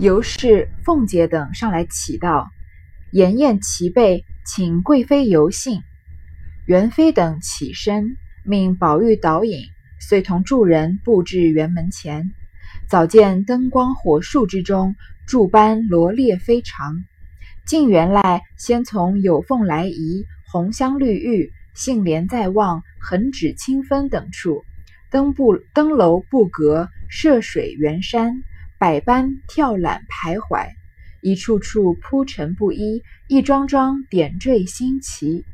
尤氏、凤姐等上来启道，颜宴齐备，请贵妃游幸。元妃等起身，命宝玉导引，遂同众人布置园门前。早见灯光火树之中，柱班罗列非常。进园来，先从有凤来仪、红香绿玉、杏帘在望、横指清芬等处，登布登楼布阁，涉水圆山，百般跳览徘徊，一处处铺陈不一，一桩桩点缀新奇。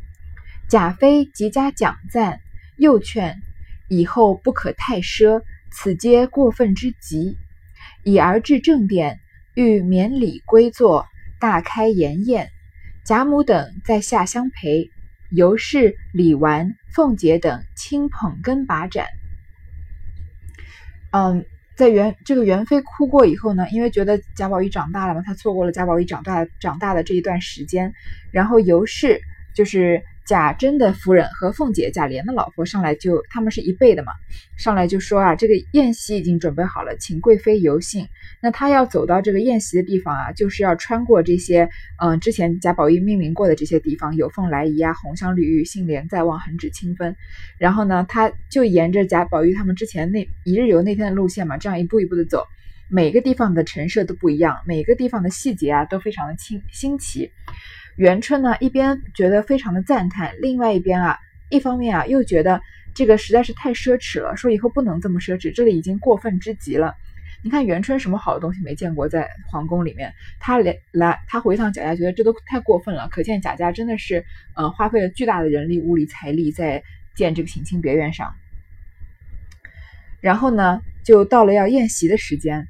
贾妃即加奖赞，又劝以后不可太奢，此皆过分之极。已而至正殿，欲免礼归坐。大开筵宴，贾母等在下相陪，尤氏、李纨、凤姐等亲捧根把盏。嗯，在元这个元妃哭过以后呢，因为觉得贾宝玉长大了嘛，她错过了贾宝玉长大长大的这一段时间，然后尤氏就是。贾珍的夫人和凤姐贾琏的老婆上来就他们是一辈的嘛，上来就说啊，这个宴席已经准备好了，请贵妃游幸。那他要走到这个宴席的地方啊，就是要穿过这些嗯之前贾宝玉命名过的这些地方，有凤来仪啊，红香绿玉，杏帘在望，横指清分。然后呢，他就沿着贾宝玉他们之前那一日游那天的路线嘛，这样一步一步的走，每个地方的陈设都不一样，每个地方的细节啊都非常的清新奇。元春呢，一边觉得非常的赞叹，另外一边啊，一方面啊，又觉得这个实在是太奢侈了，说以后不能这么奢侈，这里已经过分之极了。你看元春什么好的东西没见过，在皇宫里面，他连来他回一趟贾家，觉得这都太过分了，可见贾家真的是呃花费了巨大的人力、物力、财力在建这个省亲别院上。然后呢，就到了要宴席的时间，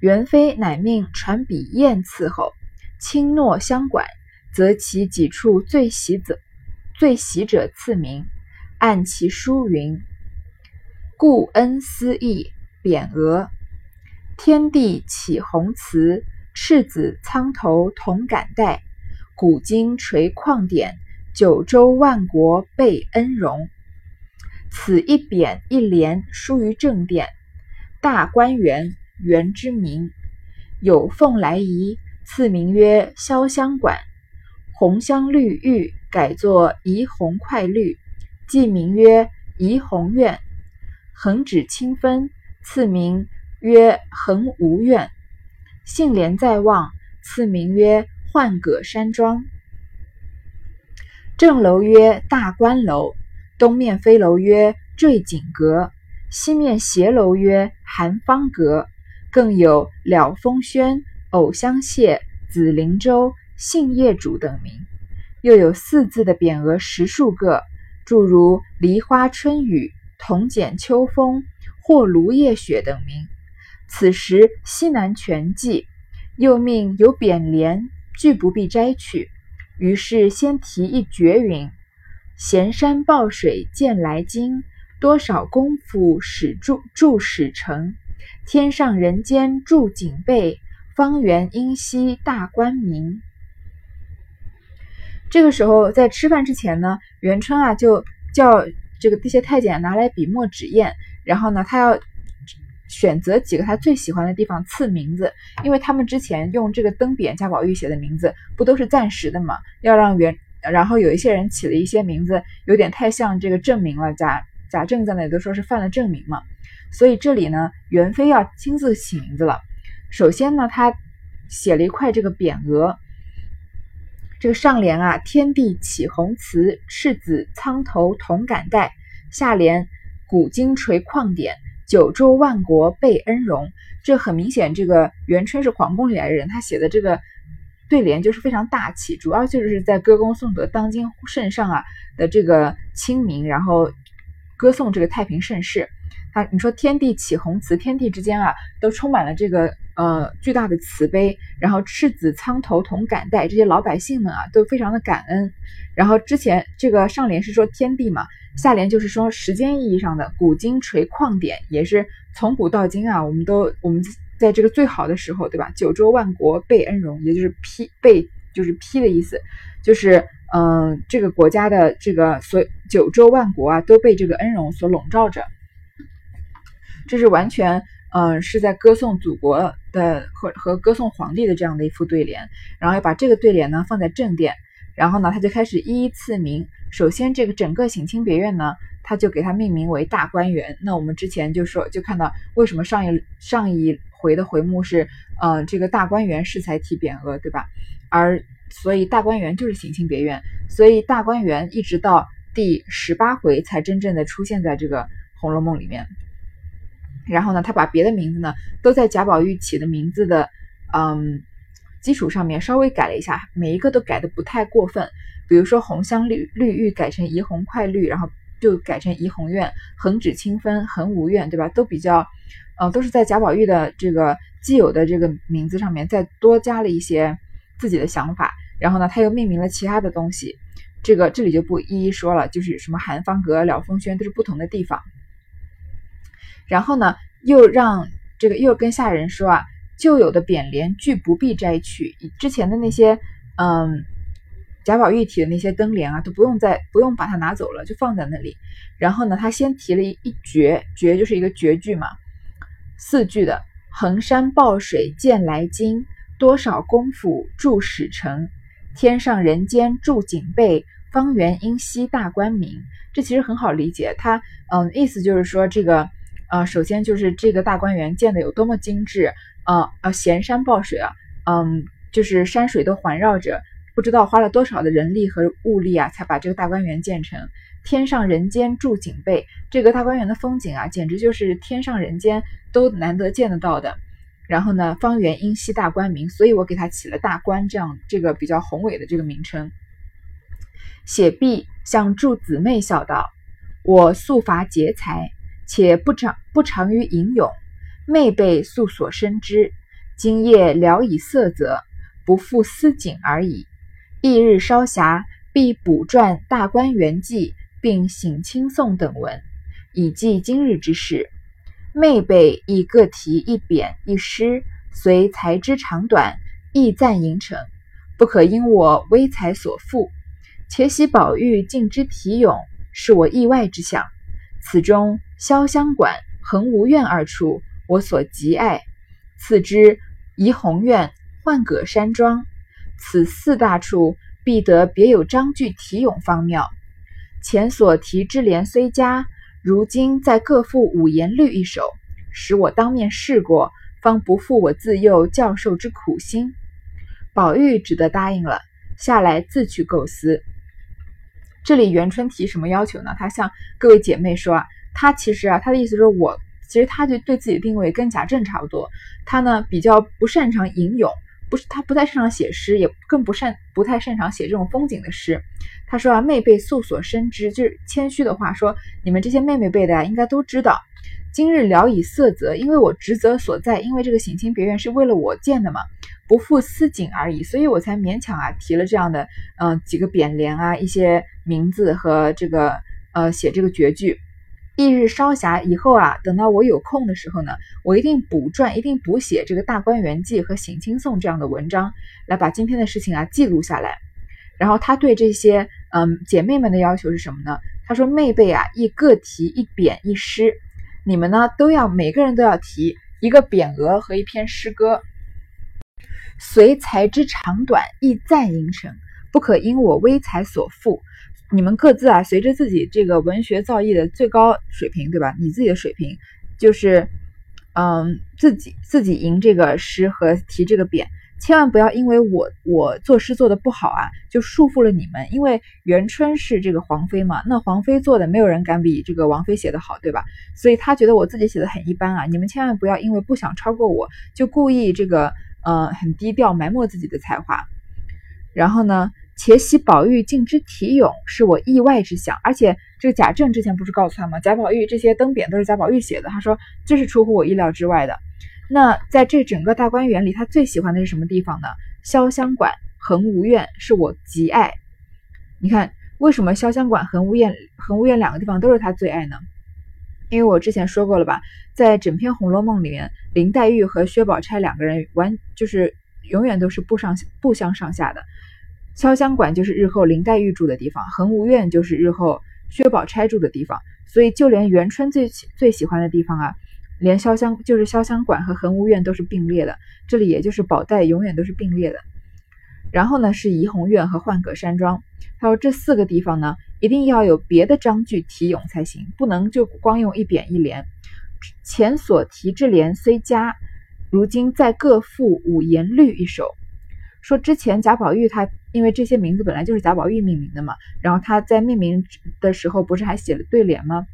元妃乃命传笔砚伺候，轻诺相管。择其几处最喜者，最喜者赐名，按其书云：“故恩思义，匾额。天地起宏慈，赤子苍头同感戴。古今垂旷典，九州万国备恩荣。”此一匾一联，书于正殿，大观园，园之名。有凤来仪，赐名曰潇湘馆。红香绿玉改作怡红快绿，记名曰怡红院；横指清分，赐名曰横无院；杏帘在望，赐名曰幻葛山庄。正楼曰大观楼，东面飞楼曰坠锦阁，西面斜楼曰寒芳阁，更有了风轩、藕香榭、紫菱洲。信业主等名，又有四字的匾额十数个，诸如梨花春雨、铜剪秋风、或芦叶雪等名。此时西南全记，又命有匾联，俱不必摘取。于是先题一绝云：“闲山抱水见来经，多少功夫始著著始成。天上人间住景背，方圆阴溪大观明。”这个时候，在吃饭之前呢，元春啊就叫这个这些太监拿来笔墨纸砚，然后呢，他要选择几个他最喜欢的地方赐名字，因为他们之前用这个灯匾贾宝玉写的名字不都是暂时的嘛，要让元，然后有一些人起了一些名字有点太像这个正名了，贾贾政在那里都说是犯了正名嘛，所以这里呢，元妃要亲自起名字了。首先呢，他写了一块这个匾额。这个上联啊，天地起宏慈，赤子苍头同感戴；下联古今垂旷典，九州万国备恩荣。这很明显，这个元春是皇宫里来的人，他写的这个对联就是非常大气，主要就是在歌功颂德当今圣上啊的这个清明，然后歌颂这个太平盛世。他你说天地起宏慈，天地之间啊都充满了这个。呃，巨大的慈悲，然后赤子苍头同感戴，这些老百姓们啊，都非常的感恩。然后之前这个上联是说天地嘛，下联就是说时间意义上的古今垂旷典，也是从古到今啊，我们都我们在这个最好的时候，对吧？九州万国被恩荣，也就是披被，就是披的意思，就是嗯，这个国家的这个所九州万国啊，都被这个恩荣所笼罩着，这是完全。嗯，是在歌颂祖国的和和歌颂皇帝的这样的一副对联，然后要把这个对联呢放在正殿，然后呢他就开始一一赐名。首先，这个整个省亲别院呢，他就给它命名为大观园。那我们之前就说就看到为什么上一上一回的回目是呃这个大观园适才体匾额，对吧？而所以大观园就是省亲别院，所以大观园一直到第十八回才真正的出现在这个《红楼梦》里面。然后呢，他把别的名字呢，都在贾宝玉起的名字的，嗯，基础上面稍微改了一下，每一个都改的不太过分。比如说红香绿绿玉改成怡红快绿，然后就改成怡红院，横指清分横无院，对吧？都比较，呃，都是在贾宝玉的这个既有的这个名字上面再多加了一些自己的想法。然后呢，他又命名了其他的东西，这个这里就不一一说了，就是什么寒芳阁、了风轩都是不同的地方。然后呢，又让这个又跟下人说啊，旧有的匾联俱不必摘去，之前的那些嗯贾宝玉提的那些灯联啊，都不用再不用把它拿走了，就放在那里。然后呢，他先提了一一绝，绝就是一个绝句嘛，四句的：衡山抱水见来京，多少功夫铸史成，天上人间筑景备，方圆因西大观明。这其实很好理解，他嗯意思就是说这个。啊，首先就是这个大观园建的有多么精致，啊啊，衔山抱水啊，嗯，就是山水都环绕着，不知道花了多少的人力和物力啊，才把这个大观园建成。天上人间筑景备，这个大观园的风景啊，简直就是天上人间都难得见得到的。然后呢，方圆因西大观名，所以我给它起了大观这样这个比较宏伟的这个名称。写毕向祝姊妹笑道：“我素乏劫财。”且不长不长于吟咏，妹辈素所深知。今夜聊以色泽，不复思景而已。翌日稍暇，必补撰《大观园记》，并省亲颂等文，以记今日之事。妹辈亦各题一匾一诗，随才之长短，意赞吟成，不可因我微才所负。且喜宝玉竟之题咏，是我意外之想。此中。潇湘馆、恒芜苑二处，我所极爱。次之怡红院、浣葛山庄，此四大处必得别有章句题咏方妙。前所题之联虽佳，如今再各赋五言律一首，使我当面试过，方不负我自幼教授之苦心。宝玉只得答应了，下来自去构思。这里元春提什么要求呢？他向各位姐妹说啊。他其实啊，他的意思是我其实他就对自己的定位跟贾政差不多。他呢比较不擅长吟咏，不是他不太擅长写诗，也更不擅不太擅长写这种风景的诗。他说啊，妹辈素所深知，就是谦虚的话说，你们这些妹妹辈的呀，应该都知道。今日聊以色泽，因为我职责所在，因为这个省亲别院是为了我建的嘛，不负思景而已，所以我才勉强啊提了这样的嗯几个匾联啊，一些名字和这个呃写这个绝句。翌日稍暇以后啊，等到我有空的时候呢，我一定补撰，一定补写这个《大观园记》和《省亲颂》这样的文章，来把今天的事情啊记录下来。然后他对这些嗯姐妹们的要求是什么呢？他说：“妹辈啊，亦各题一匾一诗，你们呢都要每个人都要提一个匾额和一篇诗歌，随才之长短，亦赞吟成，不可因我微才所负。”你们各自啊，随着自己这个文学造诣的最高水平，对吧？你自己的水平就是，嗯，自己自己吟这个诗和提这个匾，千万不要因为我我作诗做的不好啊，就束缚了你们。因为元春是这个皇妃嘛，那皇妃做的没有人敢比这个王妃写的好，对吧？所以他觉得我自己写的很一般啊，你们千万不要因为不想超过我，就故意这个呃很低调埋没自己的才华，然后呢？且喜宝玉竟知题咏，是我意外之想。而且这个贾政之前不是告诉他吗？贾宝玉这些灯匾都是贾宝玉写的。他说这是出乎我意料之外的。那在这整个大观园里，他最喜欢的是什么地方呢？潇湘馆、恒芜苑是我极爱。你看为什么潇湘馆、恒芜苑、恒芜苑两个地方都是他最爱呢？因为我之前说过了吧，在整篇《红楼梦》里面，林黛玉和薛宝钗两个人完就是永远都是不上不相上下的。潇湘馆就是日后林黛玉住的地方，恒芜苑就是日后薛宝钗住的地方，所以就连元春最最喜欢的地方啊，连潇湘就是潇湘馆和恒芜院都是并列的，这里也就是宝黛永远都是并列的。然后呢是怡红院和浣葛山庄。他说这四个地方呢一定要有别的章句题咏才行，不能就光用一匾一联。前所题之联虽佳，如今再各赋五言律一首。说之前贾宝玉他因为这些名字本来就是贾宝玉命名的嘛，然后他在命名的时候不是还写了对联吗？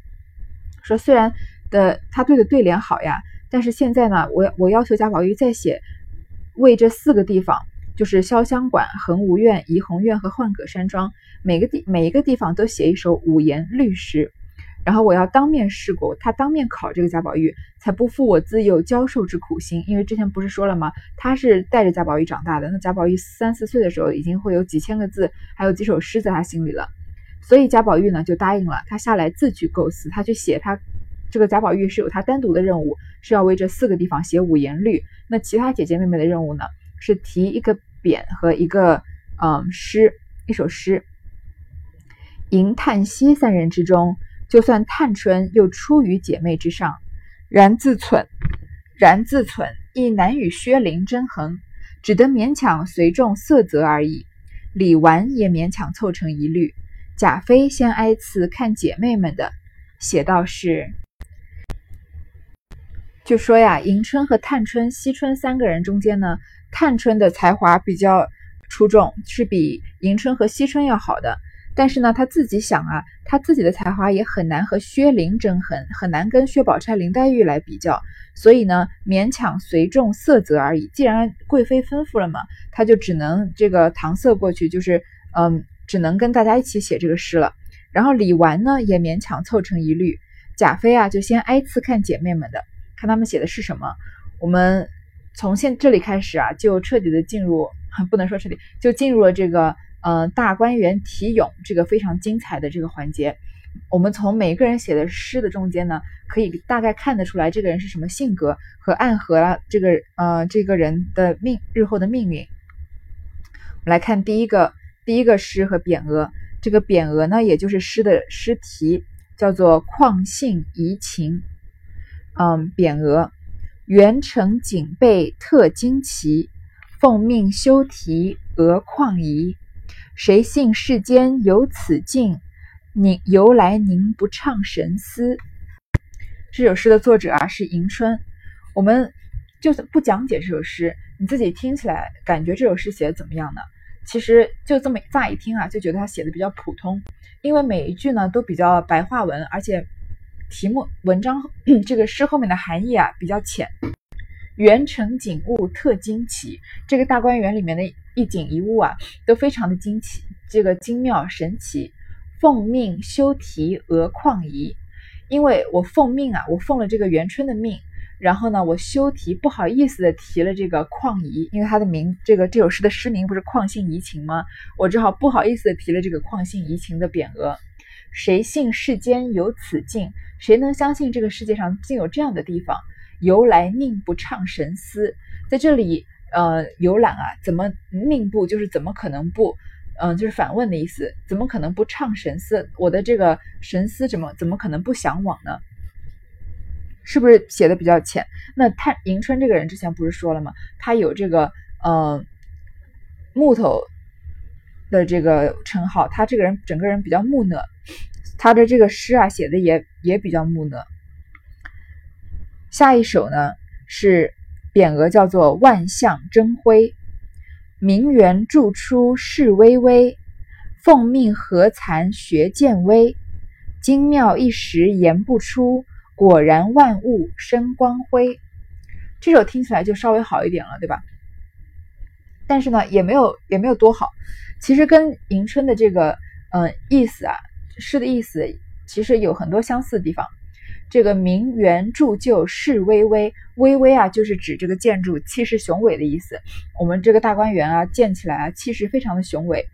说虽然的他对的对联好呀，但是现在呢，我我要求贾宝玉再写为这四个地方，就是潇湘馆、恒芜苑、怡红院和浣葛山庄，每个地每一个地方都写一首五言律诗。然后我要当面试过，他当面考这个贾宝玉，才不负我自幼教授之苦心。因为之前不是说了吗？他是带着贾宝玉长大的。那贾宝玉三四岁的时候，已经会有几千个字，还有几首诗在他心里了。所以贾宝玉呢就答应了，他下来自去构思，他去写。他这个贾宝玉是有他单独的任务，是要为这四个地方写五言律。那其他姐姐妹妹的任务呢，是提一个匾和一个嗯诗，一首诗。吟叹息三人之中。就算探春又出于姐妹之上，然自忖，然自忖亦难与薛灵争衡，只得勉强随众色泽而已。李纨也勉强凑成一律。贾妃先挨次看姐妹们的，写道是：就说呀，迎春和探春、惜春三个人中间呢，探春的才华比较出众，是比迎春和惜春要好的。但是呢，他自己想啊，他自己的才华也很难和薛林争衡，很难跟薛宝钗、林黛玉来比较，所以呢，勉强随众色泽而已。既然贵妃吩咐了嘛，他就只能这个搪塞过去，就是嗯，只能跟大家一起写这个诗了。然后李纨呢，也勉强凑成一律。贾妃啊，就先挨次看姐妹们的，看他们写的是什么。我们从现这里开始啊，就彻底的进入，不能说彻底，就进入了这个。呃，大观园题咏这个非常精彩的这个环节，我们从每个人写的诗的中间呢，可以大概看得出来这个人是什么性格，和暗合了这个呃这个人的命日后的命运。我们来看第一个第一个诗和匾额，这个匾额呢，也就是诗的诗题，叫做“旷信怡情”。嗯，匾额：元成景备特惊奇，奉命修题额旷怡。谁信世间有此境？宁由来宁不畅神思？这首诗的作者啊是迎春。我们就是不讲解这首诗，你自己听起来感觉这首诗写的怎么样呢？其实就这么乍一听啊，就觉得他写的比较普通，因为每一句呢都比较白话文，而且题目文章 这个诗后面的含义啊比较浅。园城景物特惊奇，这个大观园里面的一景一物啊，都非常的惊奇，这个精妙神奇。奉命修题额旷仪，因为我奉命啊，我奉了这个元春的命，然后呢，我修题不好意思的提了这个旷仪，因为他的名，这个这首诗的诗名不是旷性怡情吗？我只好不好意思的提了这个旷性怡情的匾额。谁信世间有此境？谁能相信这个世界上竟有这样的地方？由来宁不畅神思，在这里，呃，游览啊，怎么宁不就是怎么可能不，嗯，就是反问的意思，怎么可能不畅神思？我的这个神思怎么怎么可能不向往呢？是不是写的比较浅？那他迎春这个人之前不是说了吗？他有这个呃木头的这个称号，他这个人整个人比较木讷，他的这个诗啊写的也也比较木讷。下一首呢是匾额，叫做“万象争辉”，名媛著出势巍巍，奉命何惭学渐微，精妙一时言不出，果然万物生光辉。这首听起来就稍微好一点了，对吧？但是呢，也没有也没有多好。其实跟迎春的这个嗯意思啊，诗的意思其实有很多相似的地方。这个名园铸就势巍巍，巍巍啊，就是指这个建筑气势雄伟的意思。我们这个大观园啊，建起来啊，气势非常的雄伟。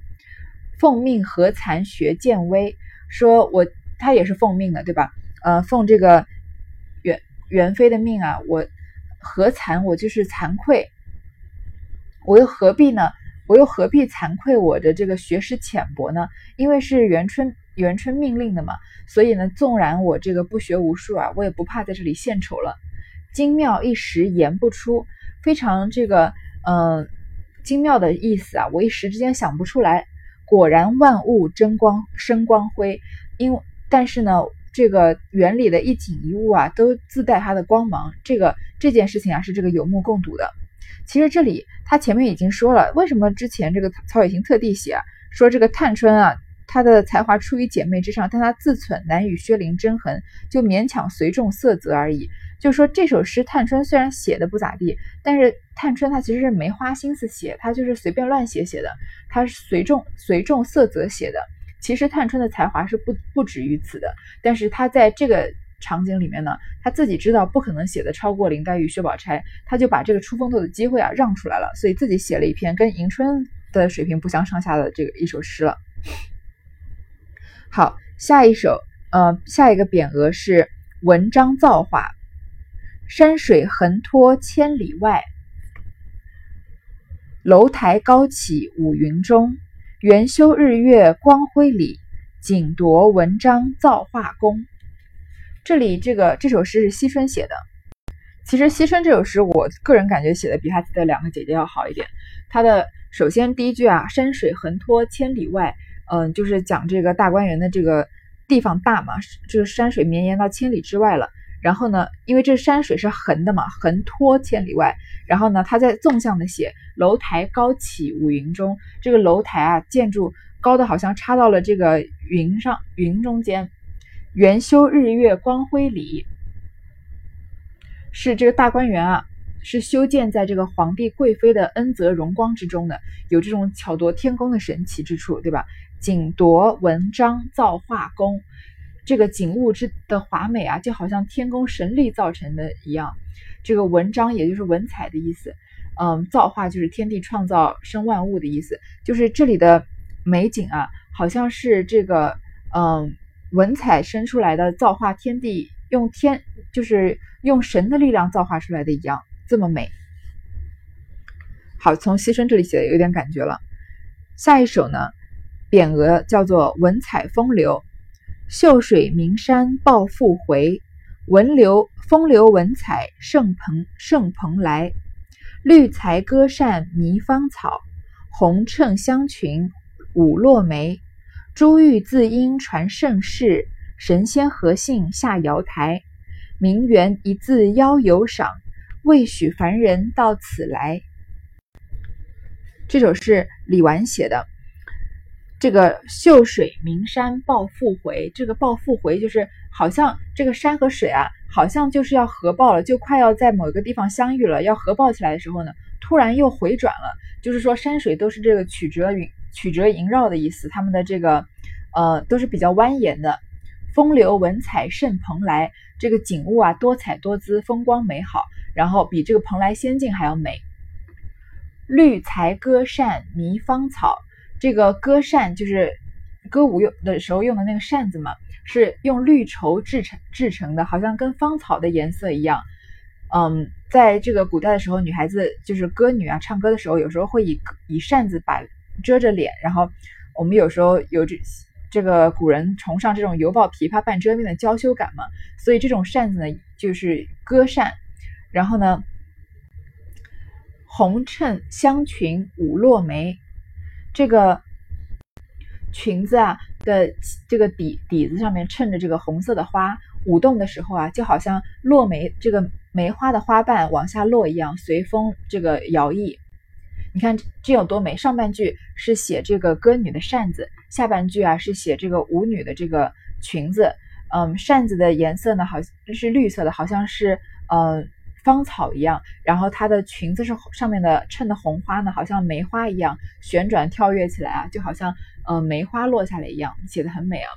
奉命何惭学渐微，说我他也是奉命的，对吧？呃，奉这个元元妃的命啊，我何惭，我就是惭愧，我又何必呢？我又何必惭愧我的这个学识浅薄呢？因为是元春。元春命令的嘛，所以呢，纵然我这个不学无术啊，我也不怕在这里献丑了。精妙一时言不出，非常这个嗯精妙的意思啊，我一时之间想不出来。果然万物争光生光辉，因但是呢，这个园里的一景一物啊，都自带它的光芒。这个这件事情啊，是这个有目共睹的。其实这里他前面已经说了，为什么之前这个曹雪芹特地写，说这个探春啊，她的才华出于姐妹之上，但她自忖难与薛灵争衡，就勉强随众色泽而已。就说这首诗，探春虽然写的不咋地，但是探春她其实是没花心思写，她就是随便乱写写的，她是随众随众色泽写的。其实探春的才华是不不止于此的，但是她在这个场景里面呢，她自己知道不可能写的超过林黛玉、薛宝钗，她就把这个出风头的机会啊让出来了，所以自己写了一篇跟迎春的水平不相上下的这个一首诗了。好，下一首，呃，下一个匾额是文章造化。山水横拖千里外，楼台高起五云中。圆修日月光辉里，景夺文章造化工。这里这个这首诗是惜春写的。其实惜春这首诗，我个人感觉写的比他的两个姐姐要好一点。他的首先第一句啊，山水横拖千里外，嗯，就是讲这个大观园的这个地方大嘛，这个山水绵延到千里之外了。然后呢，因为这山水是横的嘛，横拖千里外。然后呢，他在纵向的写楼台高起五云中，这个楼台啊，建筑高的好像插到了这个云上，云中间。元修日月光辉里，是这个大观园啊，是修建在这个皇帝贵妃的恩泽荣光之中的，有这种巧夺天工的神奇之处，对吧？景夺文章造化工。这个景物之的华美啊，就好像天宫神力造成的一样。这个文章也就是文采的意思，嗯，造化就是天地创造生万物的意思。就是这里的美景啊，好像是这个嗯文采生出来的，造化天地用天就是用神的力量造化出来的一样，这么美。好，从牺牲这里写的有点感觉了。下一首呢，匾额叫做文采风流。秀水名山抱复回，文流风流文采盛蓬盛蓬莱。绿才歌扇迷芳草，红衬香裙舞落梅。珠玉字音传盛世，神仙何幸下瑶台？名媛一字邀游赏，未许凡人到此来。这首是李纨写的。这个秀水名山抱复回，这个抱复回就是好像这个山和水啊，好像就是要合抱了，就快要在某一个地方相遇了，要合抱起来的时候呢，突然又回转了，就是说山水都是这个曲折云曲折萦绕的意思，他们的这个呃都是比较蜿蜒的，风流文采甚蓬莱，这个景物啊多彩多姿，风光美好，然后比这个蓬莱仙境还要美。绿才歌扇迷芳草。这个歌扇就是歌舞用的时候用的那个扇子嘛，是用绿绸制成制成的，好像跟芳草的颜色一样。嗯，在这个古代的时候，女孩子就是歌女啊，唱歌的时候有时候会以以扇子把遮着脸，然后我们有时候有这这个古人崇尚这种犹抱琵琶半遮面的娇羞感嘛，所以这种扇子呢就是歌扇。然后呢，红衬香裙舞落梅。这个裙子啊的这个底底子上面衬着这个红色的花，舞动的时候啊，就好像落梅这个梅花的花瓣往下落一样，随风这个摇曳。你看这有多美！上半句是写这个歌女的扇子，下半句啊是写这个舞女的这个裙子。嗯，扇子的颜色呢，好像是绿色的，好像是嗯。芳草一样，然后她的裙子是上面的衬的红花呢，好像梅花一样旋转跳跃起来啊，就好像呃梅花落下来一样，写的很美啊。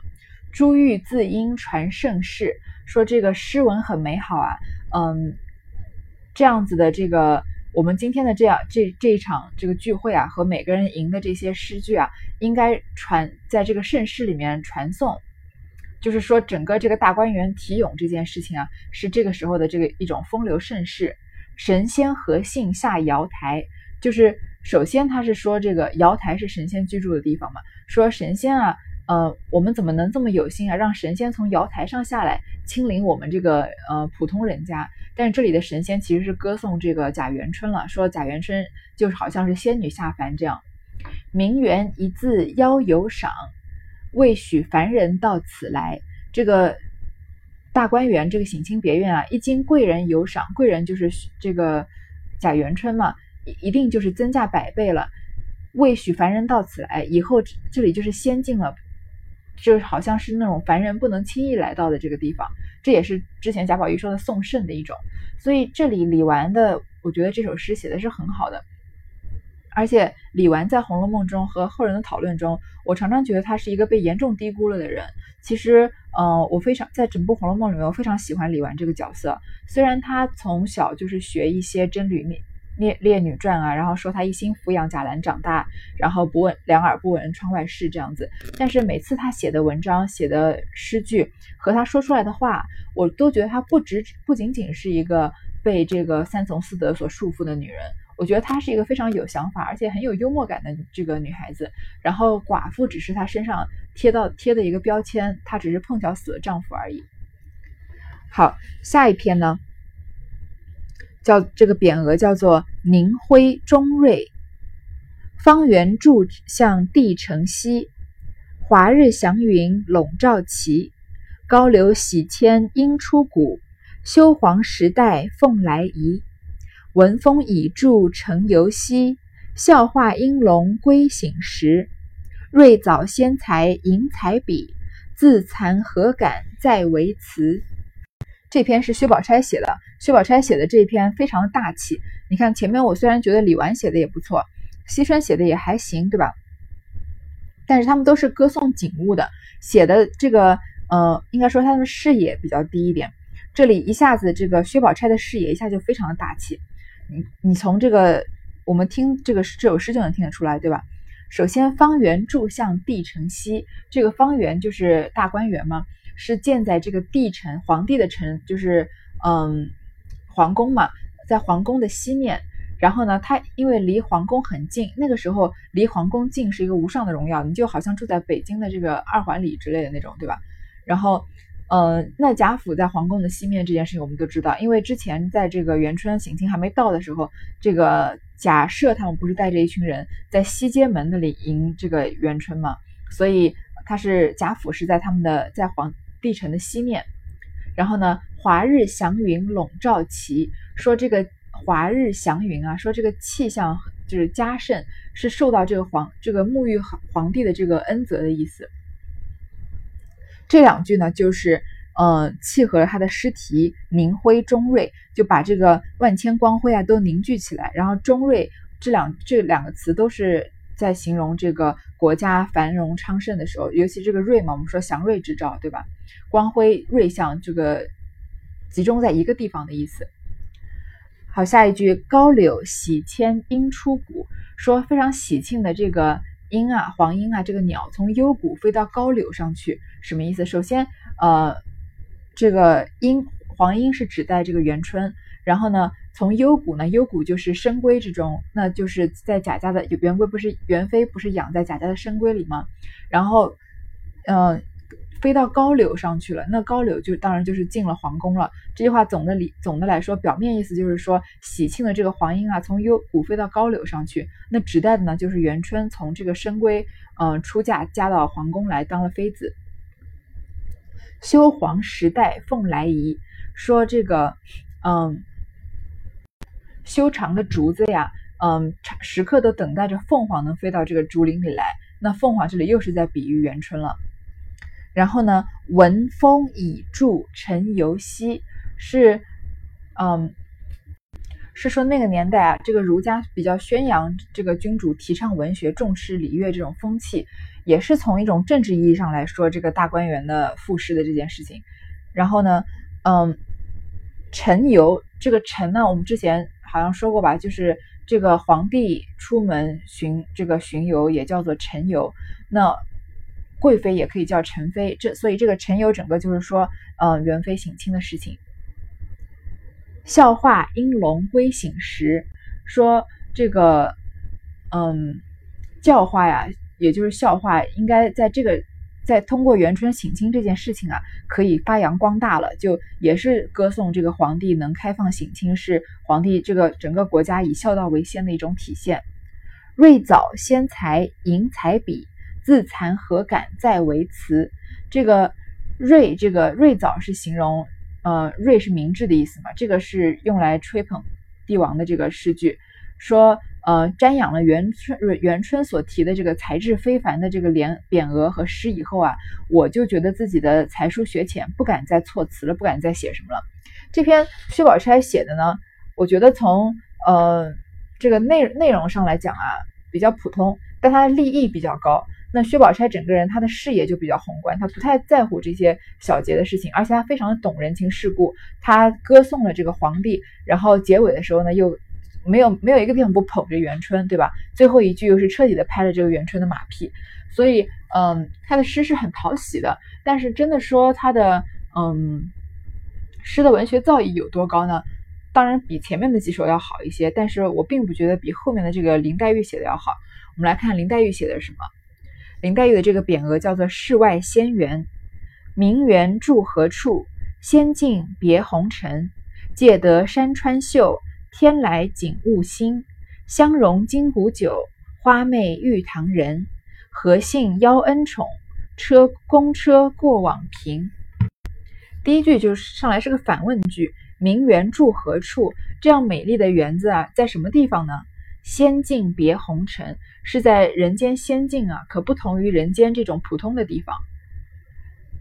珠玉字音传盛世，说这个诗文很美好啊，嗯，这样子的这个我们今天的这样这这一场这个聚会啊，和每个人吟的这些诗句啊，应该传在这个盛世里面传颂。就是说，整个这个大观园题咏这件事情啊，是这个时候的这个一种风流盛世。神仙何幸下瑶台？就是首先他是说这个瑶台是神仙居住的地方嘛，说神仙啊，呃，我们怎么能这么有心啊，让神仙从瑶台上下来亲临我们这个呃普通人家。但是这里的神仙其实是歌颂这个贾元春了，说贾元春就是好像是仙女下凡这样。名媛一字邀游赏，未许凡人到此来。这个大观园，这个省亲别院啊，一经贵人有赏，贵人就是这个贾元春嘛，一一定就是增价百倍了。未许凡人到此来，以后这里就是仙境了，就是好像是那种凡人不能轻易来到的这个地方。这也是之前贾宝玉说的送圣的一种。所以这里李纨的，我觉得这首诗写的是很好的。而且李纨在《红楼梦》中和后人的讨论中，我常常觉得她是一个被严重低估了的人。其实，呃，我非常在整部《红楼梦》里面，我非常喜欢李纨这个角色。虽然她从小就是学一些真女烈烈烈女传啊，然后说她一心抚养贾兰长大，然后不闻两耳不闻窗外事这样子，但是每次她写的文章、写的诗句和她说出来的话，我都觉得她不只不仅仅是一个被这个三从四德所束缚的女人。我觉得她是一个非常有想法，而且很有幽默感的这个女孩子。然后寡妇只是她身上贴到贴的一个标签，她只是碰巧死了丈夫而已。好，下一篇呢，叫这个匾额叫做“宁辉中瑞”，方圆柱向地城西，华日祥云笼罩其，高流洗迁应出谷，修皇时代凤来仪。文风已著成游兮，笑话应龙归醒时。瑞藻仙才吟彩笔，自惭何敢再为词。这篇是薛宝钗写的，薛宝钗写的这篇非常大气。你看前面我虽然觉得李纨写的也不错，惜春写的也还行，对吧？但是他们都是歌颂景物的，写的这个呃，应该说他们视野比较低一点。这里一下子这个薛宝钗的视野一下就非常的大气。你你从这个我们听这个这首诗就能听得出来，对吧？首先，方圆柱向地城西，这个方圆就是大观园嘛，是建在这个地城皇帝的城，就是嗯皇宫嘛，在皇宫的西面。然后呢，它因为离皇宫很近，那个时候离皇宫近是一个无上的荣耀，你就好像住在北京的这个二环里之类的那种，对吧？然后。呃，那贾府在皇宫的西面这件事情我们都知道，因为之前在这个元春省亲还没到的时候，这个贾赦他们不是带着一群人在西街门那里迎这个元春嘛，所以他是贾府是在他们的在皇帝城的西面。然后呢，华日祥云笼罩其，说这个华日祥云啊，说这个气象就是嘉盛，是受到这个皇这个沐浴皇帝的这个恩泽的意思。这两句呢，就是呃契合了他的诗题“凝辉中瑞”，就把这个万千光辉啊都凝聚起来。然后“中瑞”这两这两个词都是在形容这个国家繁荣昌盛的时候，尤其这个“瑞”嘛，我们说祥瑞之兆，对吧？光辉瑞相，这个集中在一个地方的意思。好，下一句“高柳喜迁鹰出谷”，说非常喜庆的这个。鹰啊，黄莺啊，这个鸟从幽谷飞到高柳上去，什么意思？首先，呃，这个鹰黄莺是指代这个元春，然后呢，从幽谷呢，幽谷就是深闺之中，那就是在贾家的元闺不是元妃不是养在贾家的深闺里吗？然后，嗯。飞到高柳上去了，那高柳就当然就是进了皇宫了。这句话总的理总的来说，表面意思就是说喜庆的这个黄莺啊，从幽谷飞到高柳上去。那指代的呢，就是元春从这个深闺嗯出嫁嫁到皇宫来当了妃子。修皇时代凤来仪，说这个嗯修长的竹子呀，嗯时刻都等待着凤凰能飞到这个竹林里来。那凤凰这里又是在比喻元春了。然后呢，文风以著陈游兮，是，嗯，是说那个年代啊，这个儒家比较宣扬这个君主提倡文学、重视礼乐这种风气，也是从一种政治意义上来说这个大观园的赋诗的这件事情。然后呢，嗯，陈游这个陈呢，我们之前好像说过吧，就是这个皇帝出门巡这个巡游也叫做陈游，那。贵妃也可以叫陈妃，这所以这个陈游整个就是说，呃，元妃省亲的事情。笑话应龙归省时，说这个，嗯，教化呀，也就是笑话，应该在这个在通过元春省亲这件事情啊，可以发扬光大了，就也是歌颂这个皇帝能开放省亲，是皇帝这个整个国家以孝道为先的一种体现。瑞藻先才银彩笔，自惭何敢再为词。这个瑞，这个瑞藻是形容，呃，瑞是明智的意思嘛，这个是用来吹捧帝王的这个诗句，说。呃，瞻仰了元春元春所提的这个才智非凡的这个联匾额和诗以后啊，我就觉得自己的才疏学浅，不敢再措辞了，不敢再写什么了。这篇薛宝钗写的呢，我觉得从呃这个内内容上来讲啊，比较普通，但它的立意比较高。那薛宝钗整个人她的视野就比较宏观，她不太在乎这些小节的事情，而且她非常的懂人情世故，她歌颂了这个皇帝，然后结尾的时候呢又。没有没有一个地方不捧着元春，对吧？最后一句又是彻底的拍了这个元春的马屁，所以，嗯，他的诗是很讨喜的。但是，真的说他的，嗯，诗的文学造诣有多高呢？当然比前面的几首要好一些，但是我并不觉得比后面的这个林黛玉写的要好。我们来看林黛玉写的什么？林黛玉的这个匾额叫做“世外仙园”，名园住何处？仙境别红尘，借得山川秀。天来景物新，香融金谷酒，花媚玉堂人。何幸邀恩宠，车公车过往平。第一句就是上来是个反问句，名园住何处？这样美丽的园子啊，在什么地方呢？仙境别红尘，是在人间仙境啊，可不同于人间这种普通的地方。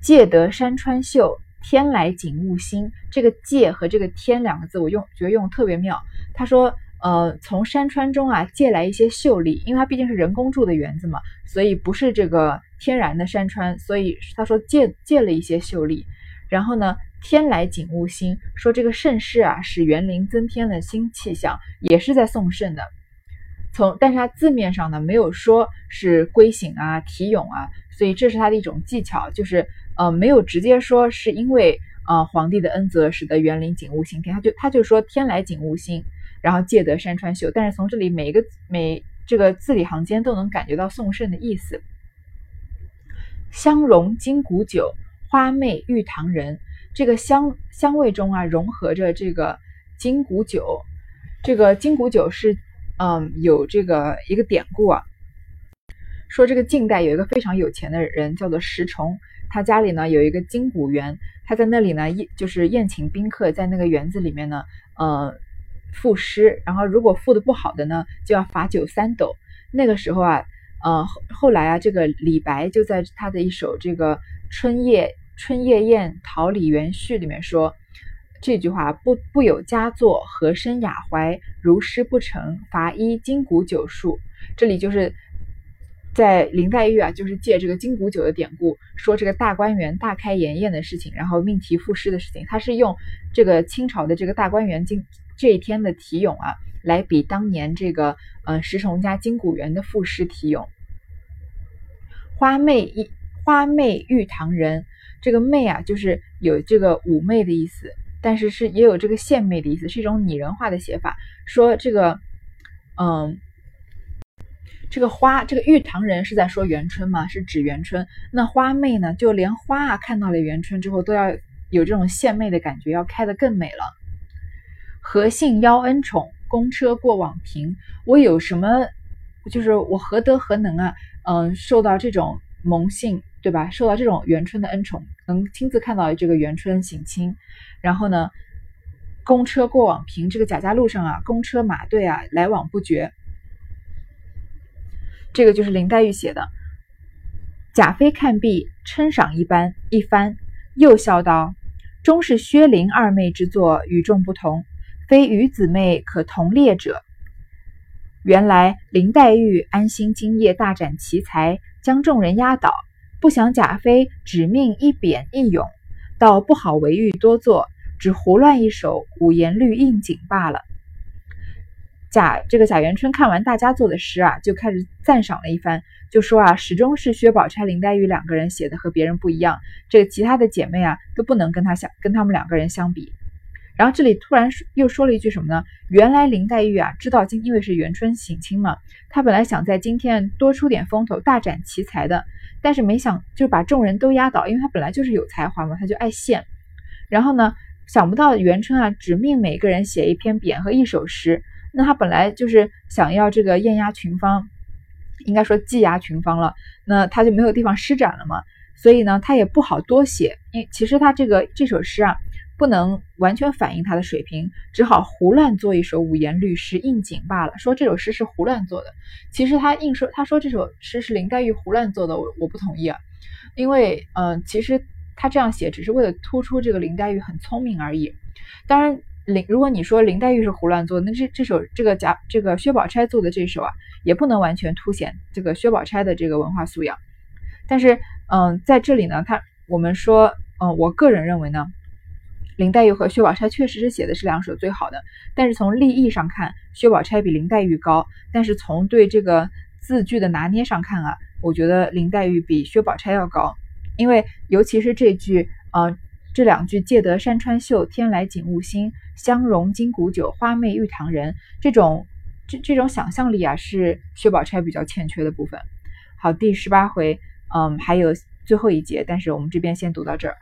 借得山川秀。天来景物新，这个借和这个天两个字，我用觉得用特别妙。他说，呃，从山川中啊借来一些秀丽，因为它毕竟是人工筑的园子嘛，所以不是这个天然的山川，所以他说借借了一些秀丽。然后呢，天来景物新，说这个盛世啊使园林增添了新气象，也是在送圣的。从但是它字面上呢没有说是归省啊题咏啊，所以这是他的一种技巧，就是。呃，没有直接说是因为呃皇帝的恩泽使得园林景物新天，他就他就说天来景物新，然后借得山川秀。但是从这里每一个每这个字里行间都能感觉到宋盛的意思。香融金谷酒，花媚玉堂人。这个香香味中啊融合着这个金谷酒，这个金谷酒是嗯有这个一个典故啊，说这个晋代有一个非常有钱的人叫做石崇。他家里呢有一个金谷园，他在那里呢宴就是宴请宾客，在那个园子里面呢，呃，赋诗，然后如果赋的不好的呢，就要罚酒三斗。那个时候啊，呃，后来啊，这个李白就在他的一首这个《春夜春夜宴桃李园序》里面说这句话：不不有佳作，和声雅怀，如诗不成，罚一金谷酒数。这里就是。在林黛玉啊，就是借这个金谷酒的典故，说这个大观园大开筵宴的事情，然后命题赋诗的事情。他是用这个清朝的这个大观园今这一天的题咏啊，来比当年这个呃石崇家金谷园的赋诗题咏。花媚一花媚玉堂人，这个媚啊，就是有这个妩媚的意思，但是是也有这个献媚的意思，是一种拟人化的写法。说这个，嗯。这个花，这个玉堂人是在说元春吗？是指元春。那花媚呢？就连花啊，看到了元春之后，都要有这种献媚的感觉，要开得更美了。何幸邀恩宠，公车过往平。我有什么？就是我何德何能啊？嗯，受到这种蒙幸，对吧？受到这种元春的恩宠，能亲自看到这个元春省亲。然后呢，公车过往平，这个贾家路上啊，公车马队啊，来往不绝。这个就是林黛玉写的。贾妃看毕，称赏一般一番，又笑道：“终是薛林二妹之作，与众不同，非与姊妹可同列者。原来林黛玉安心今夜大展奇才，将众人压倒，不想贾妃只命一贬一咏，倒不好为玉多作，只胡乱一首五言律应景罢了。”贾这个贾元春看完大家做的诗啊，就开始赞赏了一番，就说啊，始终是薛宝钗、林黛玉两个人写的和别人不一样，这个其他的姐妹啊都不能跟她相跟他们两个人相比。然后这里突然又说了一句什么呢？原来林黛玉啊知道今因为是元春省亲嘛，她本来想在今天多出点风头，大展奇才的，但是没想就把众人都压倒，因为他本来就是有才华嘛，他就爱现。然后呢，想不到元春啊，只命每个人写一篇匾和一首诗。那他本来就是想要这个艳压群芳，应该说技压群芳了，那他就没有地方施展了嘛。所以呢，他也不好多写，因其实他这个这首诗啊。不能完全反映他的水平，只好胡乱做一首五言律诗应景罢了。说这首诗是胡乱做的，其实他硬说他说这首诗是林黛玉胡乱做的，我我不同意啊。因为嗯，其实他这样写只是为了突出这个林黛玉很聪明而已。当然林如果你说林黛玉是胡乱做，那这这首这个贾这个薛宝钗做的这首啊，也不能完全凸显这个薛宝钗的这个文化素养。但是嗯，在这里呢，他我们说嗯，我个人认为呢。林黛玉和薛宝钗确实是写的是两首最好的，但是从立意上看，薛宝钗比林黛玉高；但是从对这个字句的拿捏上看啊，我觉得林黛玉比薛宝钗要高，因为尤其是这句，呃，这两句“借得山川秀，天来景物新，香融金谷酒，花媚玉堂人”这种这这种想象力啊，是薛宝钗比较欠缺的部分。好，第十八回，嗯，还有最后一节，但是我们这边先读到这儿。